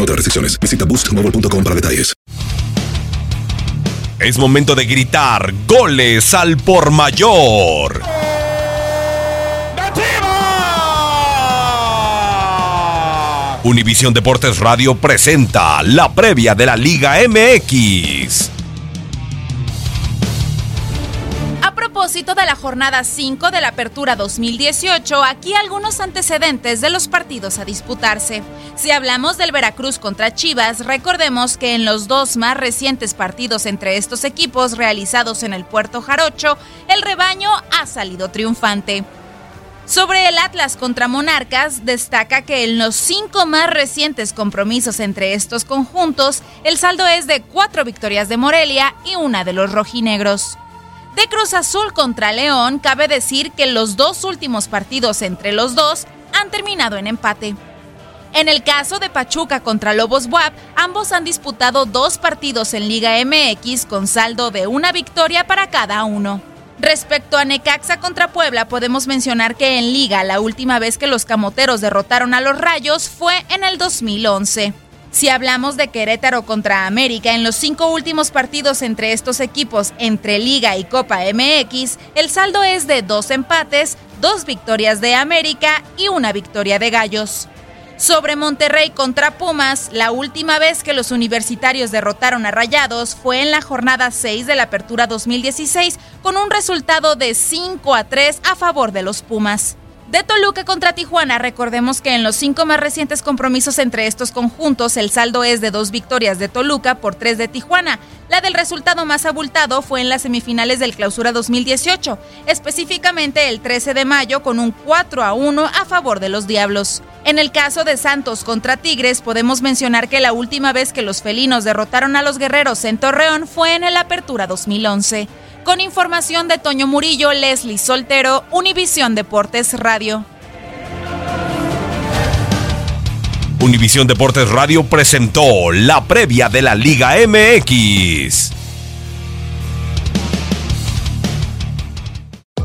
Otras. Visita detalles. Es momento de gritar goles al por mayor. Univisión Deportes Radio presenta la previa de la Liga MX. Propósito de la jornada 5 de la Apertura 2018, aquí algunos antecedentes de los partidos a disputarse. Si hablamos del Veracruz contra Chivas, recordemos que en los dos más recientes partidos entre estos equipos realizados en el Puerto Jarocho, el rebaño ha salido triunfante. Sobre el Atlas contra Monarcas, destaca que en los cinco más recientes compromisos entre estos conjuntos, el saldo es de cuatro victorias de Morelia y una de los rojinegros. De Cruz Azul contra León, cabe decir que los dos últimos partidos entre los dos han terminado en empate. En el caso de Pachuca contra Lobos WAP, ambos han disputado dos partidos en Liga MX con saldo de una victoria para cada uno. Respecto a Necaxa contra Puebla, podemos mencionar que en Liga la última vez que los camoteros derrotaron a los Rayos fue en el 2011. Si hablamos de Querétaro contra América, en los cinco últimos partidos entre estos equipos, entre Liga y Copa MX, el saldo es de dos empates, dos victorias de América y una victoria de Gallos. Sobre Monterrey contra Pumas, la última vez que los universitarios derrotaron a Rayados fue en la jornada 6 de la Apertura 2016 con un resultado de 5 a 3 a favor de los Pumas. De Toluca contra Tijuana, recordemos que en los cinco más recientes compromisos entre estos conjuntos, el saldo es de dos victorias de Toluca por tres de Tijuana. La del resultado más abultado fue en las semifinales del Clausura 2018, específicamente el 13 de mayo con un 4 a 1 a favor de los Diablos. En el caso de Santos contra Tigres, podemos mencionar que la última vez que los felinos derrotaron a los guerreros en Torreón fue en el Apertura 2011. Con información de Toño Murillo, Leslie Soltero, Univisión Deportes Radio. Univisión Deportes Radio presentó la previa de la Liga MX.